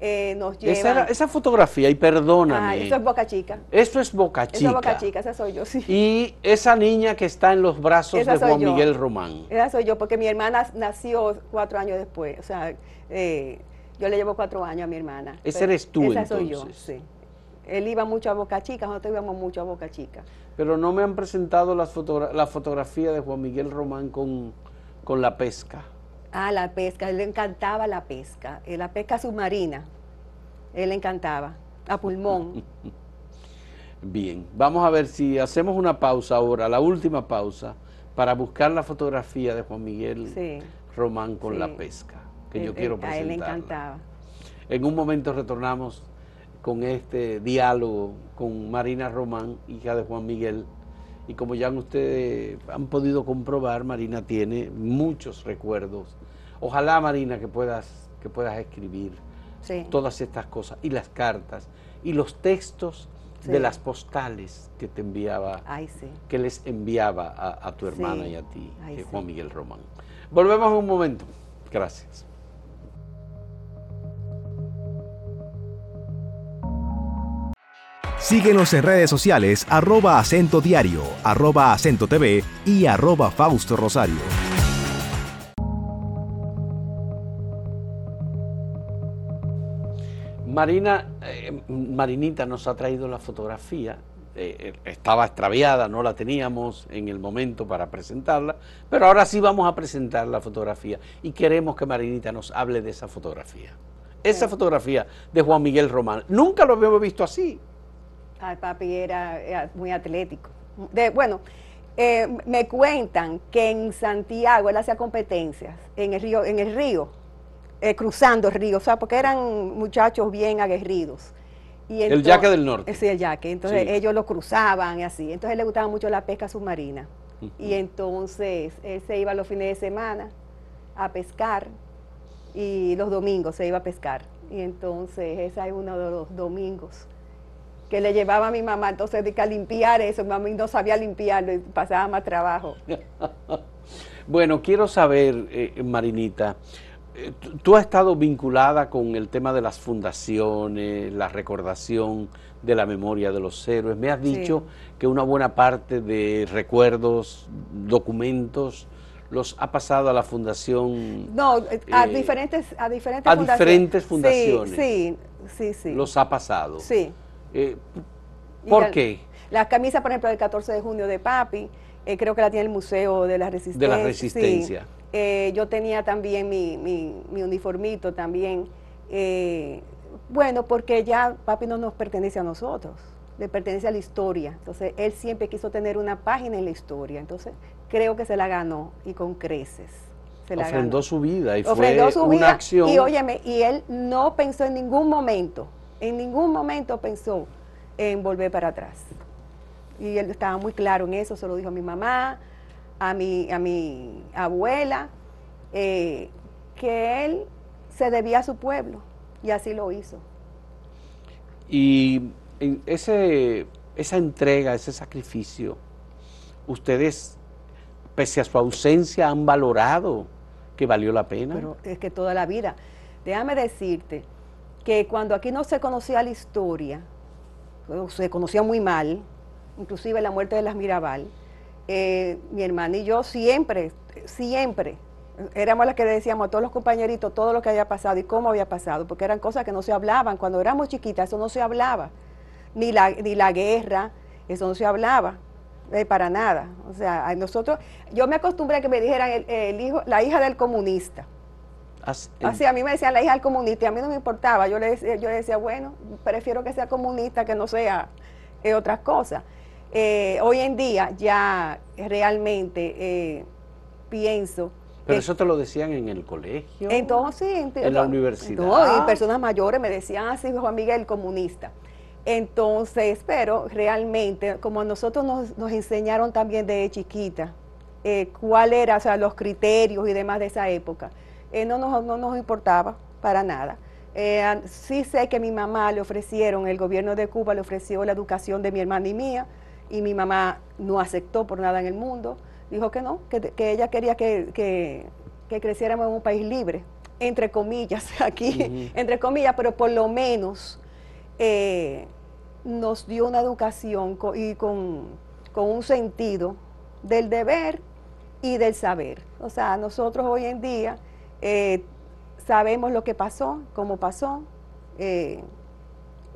eh, nos lleva... Esa, fotografía, y perdóname. Ah, eso es Boca Chica. Eso es Boca Chica. Eso es Boca Chica, esa soy yo, sí. Y esa niña que está en los brazos de Juan Miguel Román. Esa soy yo, porque mi hermana nació cuatro años después. O sea, eh, yo le llevo cuatro años a mi hermana. Esa eres tú, esa soy yo, sí. Él iba mucho a Boca Chica, nosotros íbamos mucho a Boca Chica. Pero no me han presentado las la fotografía de Juan Miguel Román con, con la pesca. Ah, la pesca, él le encantaba la pesca, eh, la pesca submarina, él le encantaba, a pulmón. Bien, vamos a ver si hacemos una pausa ahora, la última pausa, para buscar la fotografía de Juan Miguel Román con la pesca, que yo quiero presentar. A él le encantaba. En un momento retornamos con este diálogo con Marina Román, hija de Juan Miguel, y como ya ustedes han podido comprobar, Marina tiene muchos recuerdos Ojalá, Marina, que puedas, que puedas escribir todas estas cosas, y las cartas, y los textos de las postales que te enviaba, que les enviaba a, tu hermana y a ti, eh, Juan Miguel Román. Volvemos en un momento. Gracias. Síguenos en redes sociales arroba acento diario, arroba acento TV y arroba Fausto Rosario. Marina, eh, Marinita nos ha traído la fotografía, eh, eh, estaba extraviada, no la teníamos en el momento para presentarla, pero ahora sí vamos a presentar la fotografía y queremos que Marinita nos hable de esa fotografía. Esa fotografía de Juan Miguel Román, nunca lo habíamos visto así. Ay, papi era, muy atlético. De, bueno, Eh, me cuentan que en Santiago él hacía competencias en el río, en el río, eh, cruzando el río, o sea, porque eran muchachos bien aguerridos. Y el yaque del norte. Sí, el yaque. Entonces ellos lo cruzaban y así. Entonces le gustaba mucho la pesca submarina. Y entonces él se iba los fines de semana a pescar y los domingos se iba a pescar. Y entonces ese es uno de los domingos que le llevaba a mi mamá, entonces de que limpiar eso, mi mamá no sabía limpiarlo y pasaba más trabajo. bueno, quiero saber, eh, Marinita, tú has estado vinculada con el tema de las fundaciones, la recordación de la memoria de los héroes. Me has dicho que una buena parte de recuerdos, documentos, los ha pasado a la fundación. No, a eh, diferentes, a diferentes, a diferentes fundaciones. Sí, sí, sí, Los ha pasado. Sí. Eh, ¿Por qué? La camisa, por ejemplo, del 14 de junio de Papi, eh, creo que la tiene el Museo de la Resistencia. De la Resistencia. Eh, yo tenía también mi, mi, uniformito también. bueno, porque ya Papi no nos pertenece a nosotros, le pertenece a la historia. Entonces, él siempre quiso tener una página en la historia. Entonces, creo que se la ganó y con creces. Se la Ofrendó su vida y fue su una acción. Y óyeme, y él no pensó en ningún momento en ningún momento pensó en volver para atrás. Y él estaba muy claro en eso, se lo dijo a mi mamá, a mi, a mi abuela, eh, que él se debía a su pueblo y así lo hizo. Y ese, esa entrega, ese sacrificio, ustedes, pese a su ausencia, han valorado que valió la pena. Pero es que toda la vida, déjame decirte, que cuando aquí no se conocía la historia, se conocía muy mal, inclusive la muerte de las Mirabal, eh, mi hermana y yo siempre, siempre, éramos las que decíamos a todos los compañeritos todo lo que había pasado y cómo había pasado, porque eran cosas que no se hablaban. Cuando éramos chiquitas eso no se hablaba, ni la, ni la guerra, eso no se hablaba. Eh, para nada. O sea, nosotros, yo me acostumbré a que me dijeran el hijo, la hija del comunista. Así, a mí me decían la hija del comunista y a mí no me importaba. Yo le decía, yo decía bueno, prefiero que sea comunista que no sea eh, otras cosas. Eh, hoy en día ya realmente eh, pienso... Pero eso te lo decían en el colegio. Entonces, en, en la universidad. No, y personas mayores me decían así, Juan Miguel, comunista. Entonces, pero realmente, como nosotros nos, nos enseñaron también de chiquita, cuál era, o sea, los criterios y demás de esa época, eh, no, nos, no nos importaba para nada. Eh, sí sé que mi mamá le ofrecieron, el gobierno de Cuba le ofreció la educación de mi hermana y mía, y mi mamá no aceptó por nada en el mundo. Dijo que no, que, ella quería que, creciéramos en un país libre, entre comillas, aquí, entre comillas, pero por lo menos eh, nos dio una educación y con, con un sentido del deber y del saber. O sea, nosotros hoy en día eh, sabemos lo que pasó, cómo pasó, eh,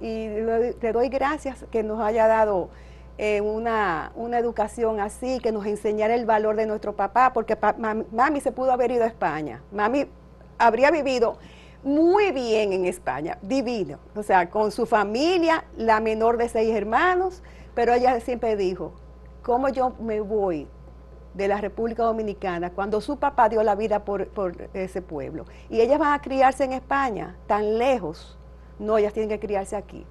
y le, doy gracias que nos haya dado eh, una, educación así, que nos enseñara el valor de nuestro papá, porque mami, se pudo haber ido a España, mami habría vivido muy bien en España, divino, o sea, con su familia, la menor de seis hermanos, pero ella siempre dijo, ¿cómo yo me voy de la República Dominicana cuando su papá dio la vida por, ese pueblo. Y ellas van a criarse en España, tan lejos. No, ellas tienen que criarse aquí.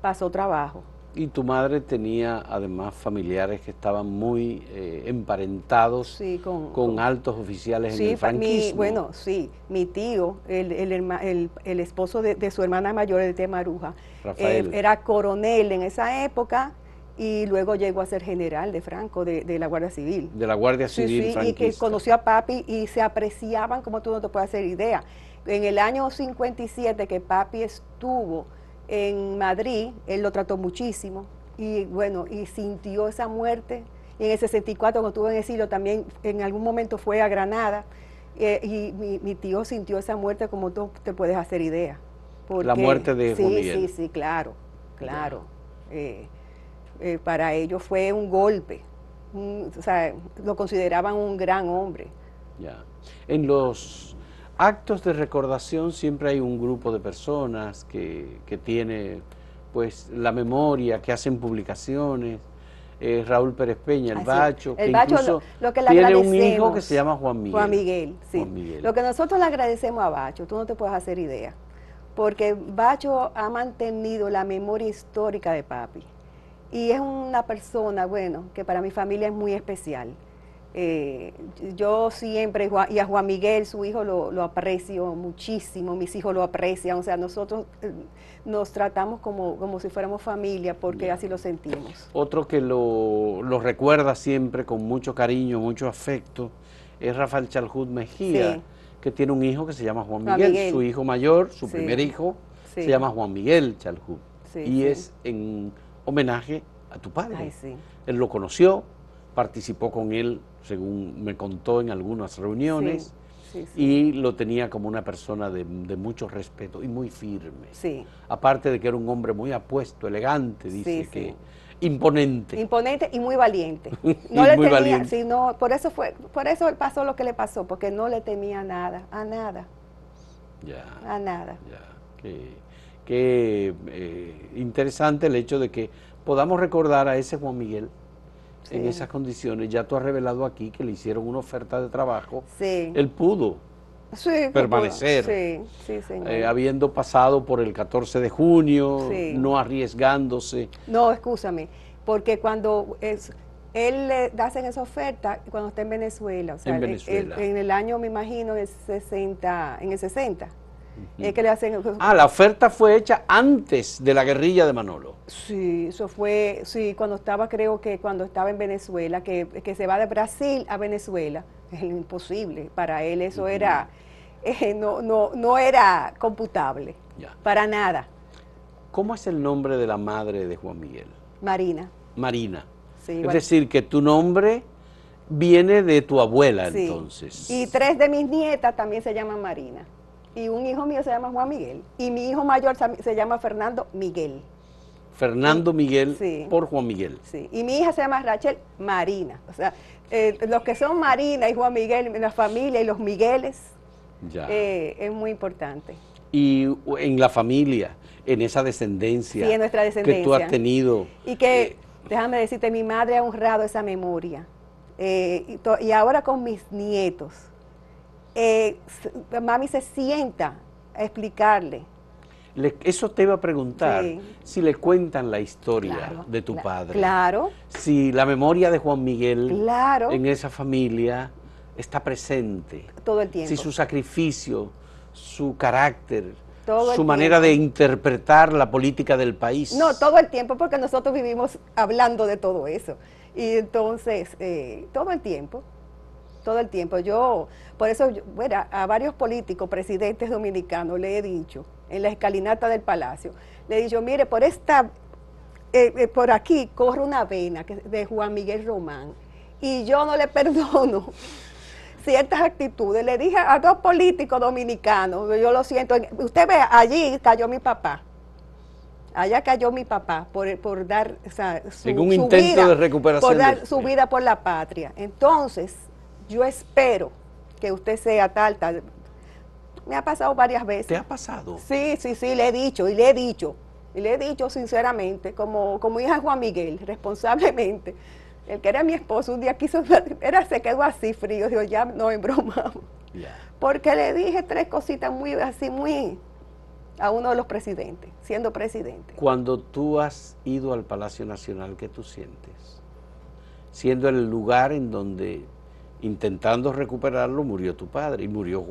Pasó trabajo. Y tu madre tenía además familiares que estaban muy eh, emparentados con, altos oficiales en el franquismo. bueno, sí, mi tío, el, el, esposo de, su hermana mayor de Maruja, eh, era coronel en esa época y luego llegó a ser general de Franco, de, la Guardia Civil. De la Guardia Civil. Sí, y que conoció a Papi y se apreciaban como tú no te puedes hacer idea. En el año 57 que Papi estuvo en Madrid, él lo trató muchísimo y bueno, y sintió esa muerte. Y en el 64 cuando estuvo en exilio también en algún momento fue a Granada eh, y mi, tío sintió esa muerte como tú te puedes hacer idea. la muerte de Sí, sí, sí, claro, claro. Eh, eh, para ellos fue un golpe. o sea, lo consideraban un gran hombre. Ya. En los actos de recordación siempre hay un grupo de personas que, que tiene pues la memoria, que hacen publicaciones. eh, Raúl Pérez Peña, el Así. Bacho, El que Bacho incluso lo- lo que le tiene un hijo que se llama Juan Miguel. Juan Miguel, sí. Juan Miguel. Lo que nosotros le agradecemos a Bacho, tú no te puedes hacer idea, porque Bacho ha mantenido la memoria histórica de papi. Y es una persona, bueno, que para mi familia es muy especial. Eh, yo siempre, y a Juan Miguel, su hijo, lo, lo aprecio muchísimo, mis hijos lo aprecian, o sea, nosotros eh, nos tratamos como, como si fuéramos familia, porque así lo sentimos. Otro que lo, lo recuerda siempre con mucho cariño, mucho afecto, es Rafael Chalhut Mejía, Sí. que tiene un hijo que se llama Juan Juan Miguel. Su hijo mayor, su Sí. primer hijo, Sí. se llama Juan Miguel Chalhut. Sí, y es en homenaje a tu padre. Ay. Él lo conoció, participó con él, según me contó en algunas reuniones, Sí, sí, y lo tenía como una persona de, de mucho respeto y muy firme. sí. Aparte de que era un hombre muy apuesto, elegante, dice que imponente. Imponente y muy valiente. Y No le muy temía, valiente. sí, no, por eso fue, por eso pasó lo que le pasó, porque no le temía nada, a nada, Ya, a nada. ya. Qué, qué, eh, interesante el hecho de que podamos recordar a ese Juan Miguel en esas condiciones. Ya tú has revelado aquí que le hicieron una oferta de trabajo. Sí. Él pudo, Sí, permanecer. señor. eh, habiendo pasado por el 14 de junio, no arriesgándose. No, escúchame, porque cuando es, él le hacen esa oferta cuando está en Venezuela, o sea, En Venezuela. él- en el año, me imagino, el 60, en el 60, es que le hacen... Ah, la oferta fue hecha antes de la guerrilla de Manolo. Sí, eso fue, sí, cuando estaba, creo que cuando estaba en Venezuela, que, que se va de Brasil a Venezuela, es imposible, para él eso era, eh, no, no, no era computable, Ya. para nada. ¿Cómo es el nombre de la madre de Juan Miguel? Marina, Marina. sí, es decir, que tu nombre viene de tu abuela sí. entonces. Y tres de mis nietas también se llaman Marina. Y un hijo mío se llama Juan Miguel. Y mi hijo mayor se llama Fernando Miguel. Fernando Miguel Sí. por Juan Miguel. Sí. Y mi hija se llama Rachel Marina. O sea, eh, los que son Marina y Juan Miguel, la familia y los Migueles, Ya. eh, es muy importante. y en la familia, en esa descendencia, Sí, en nuestra que tú descendencia. has tenido. Y que, eh, déjame decirte, mi madre ha honrado esa memoria. Y ahora con mis nietos, eh, mami se sienta a explicarle. le- eso te iba a preguntar, Sí. si le cuentan la historia Claro, de tu padre. Claro, Si la memoria de Juan Miguel claro, en esa familia está presente. todo el tiempo. Si su sacrificio, su carácter, Todo su manera de interpretar la política del país. No, todo el tiempo, porque nosotros vivimos hablando de todo eso. Y entonces, eh, todo el tiempo, todo el tiempo. Yo, por eso, yo- bueno, a varios políticos, presidentes dominicanos, le he dicho, en la escalinata del palacio, le he dicho, mire, por esta, eh, eh, por aquí corre una vena que, de Juan Miguel Román, y yo no le perdono ciertas actitudes. Le dije a dos políticos dominicanos, yo lo siento, usted ve, allí cayó mi papá. Allá cayó mi papá por, por dar o sea, su, su intento vida, de recuperación Por dar de- su vida por la patria. Entonces, yo espero que usted sea tal, tal. Me ha pasado varias veces. ¿Te ha pasado? Sí, sí, sí, le he dicho, y le he dicho, y le he dicho sinceramente, como, como hija de Juan Miguel, responsablemente. El que era mi esposo un día quiso, era, se quedó así frío, digo, ya no embromamos. Ya. Porque le dije tres cositas muy así, muy a uno de los presidentes, siendo presidente. Cuando tú has ido al Palacio Nacional, ¿qué tú sientes? Siendo el lugar en donde, intentando recuperarlo, murió tu padre y murió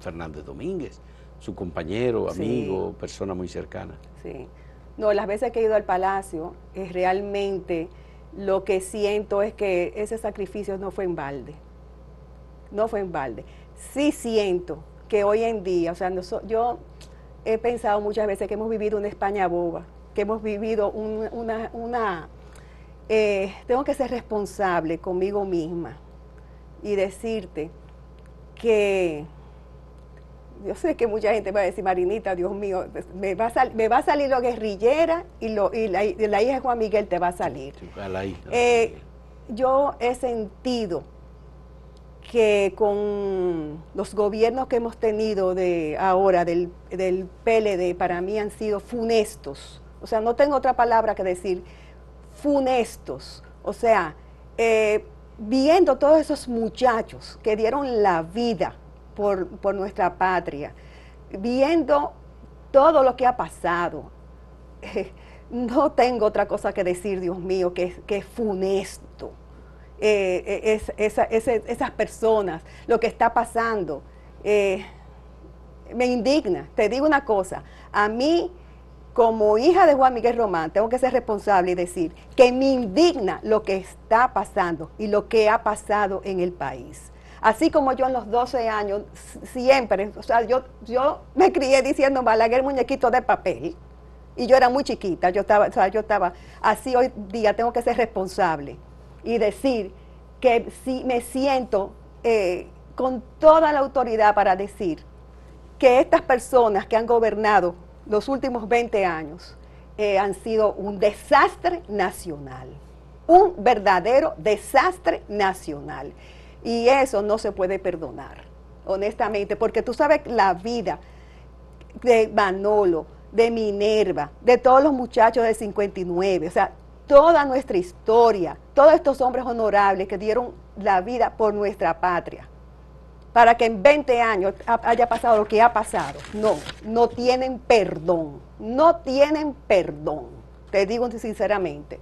Fernández Domínguez, su compañero, Sí. amigo, persona muy cercana. Sí. No, las veces que he ido al palacio, es realmente lo que siento es que ese sacrificio no fue en balde. No fue en balde. Sí siento que hoy en día, o sea, yo he pensado muchas veces que hemos vivido una España boba, que hemos vivido un- una, una eh, tengo que ser responsable conmigo misma y decirte que yo sé que mucha gente va a decir, Marinita, Dios mío, me va a, sal- me va a salir lo guerrillera y, lo, y la, hija de Juan Miguel te va a salir. A la hija. Eh, yo he sentido que con los gobiernos que hemos tenido de ahora del, del PLD para mí han sido funestos. O sea, no tengo otra palabra que decir funestos, O sea, eh, viendo todos esos muchachos que dieron la vida por, nuestra patria, viendo todo lo que ha pasado, no tengo otra cosa que decir, Dios mío, que, que funesto. Eh, eh, esas personas, lo que está pasando, me indigna. Te digo una cosa, a mí como hija de Juan Miguel Román, tengo que ser responsable y decir que me indigna lo que está pasando y lo que ha pasado en el país. Así como yo en los 12 años, siempre, o sea, yo, yo me crié diciendo Balaguer muñequito de papel. Y yo era muy chiquita, yo estaba, o sea, yo estaba así hoy día, tengo que ser responsable y decir que sí me siento eh, con toda la autoridad para decir que estas personas que han gobernado los últimos 20 años eh, han sido un desastre nacional, un verdadero desastre nacional. Y eso no se puede perdonar, honestamente, porque tú sabes la vida de Manolo, de Minerva, de todos los muchachos del 59, o sea, toda nuestra historia, todos estos hombres honorables que dieron la vida por nuestra patria para que en 20 años haya pasado lo que ha pasado. No, no tienen perdón, no tienen perdón, te digo sinceramente.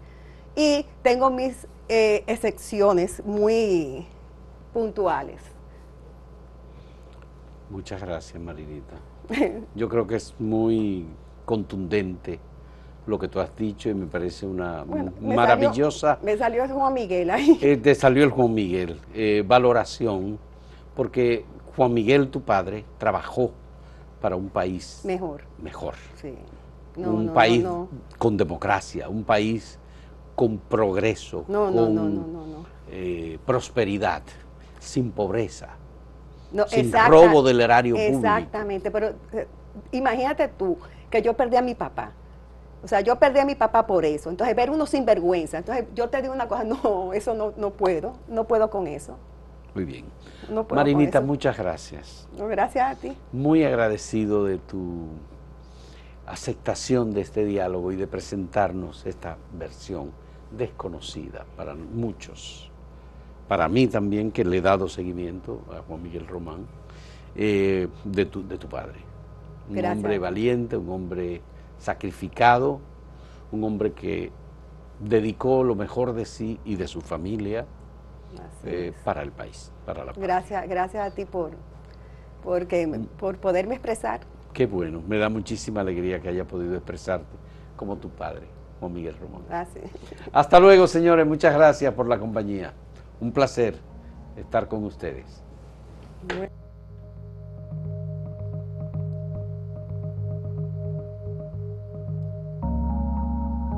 Y tengo mis eh, excepciones muy puntuales. Muchas gracias, Marinita. Yo creo que es muy contundente lo que tú has dicho y me parece una maravillosa... me salió el Juan Miguel ahí. Eh, te salió el Juan Miguel. Eh, valoración porque Juan Miguel, tu padre, trabajó para un país mejor. Mejor. un país con democracia, un país con progreso, con eh, prosperidad, sin pobreza, sin robo del erario público. Exactamente, pero eh, imagínate tú que yo perdí a mi papá. O sea, yo perdí a mi papá por eso. Entonces, ver uno sin vergüenza. Entonces, yo te digo una cosa, no, eso no, no puedo, no puedo con eso. Muy bien. Marinita, muchas gracias. gracias a ti. Muy agradecido de tu aceptación de este diálogo y de presentarnos esta versión desconocida para muchos. Para mí también, que le he dado seguimiento a Juan Miguel Román, eh, de, tu, de tu padre. Un hombre valiente, un hombre sacrificado, un hombre que dedicó lo mejor de sí y de su familia eh, para el país, para la Gracias, gracias a ti por, porque, mm. por poderme expresar. Qué bueno, me da muchísima alegría que haya podido expresarte como tu padre, como Miguel Román. Gracias. Hasta luego, señores, muchas gracias por la compañía. Un placer estar con ustedes.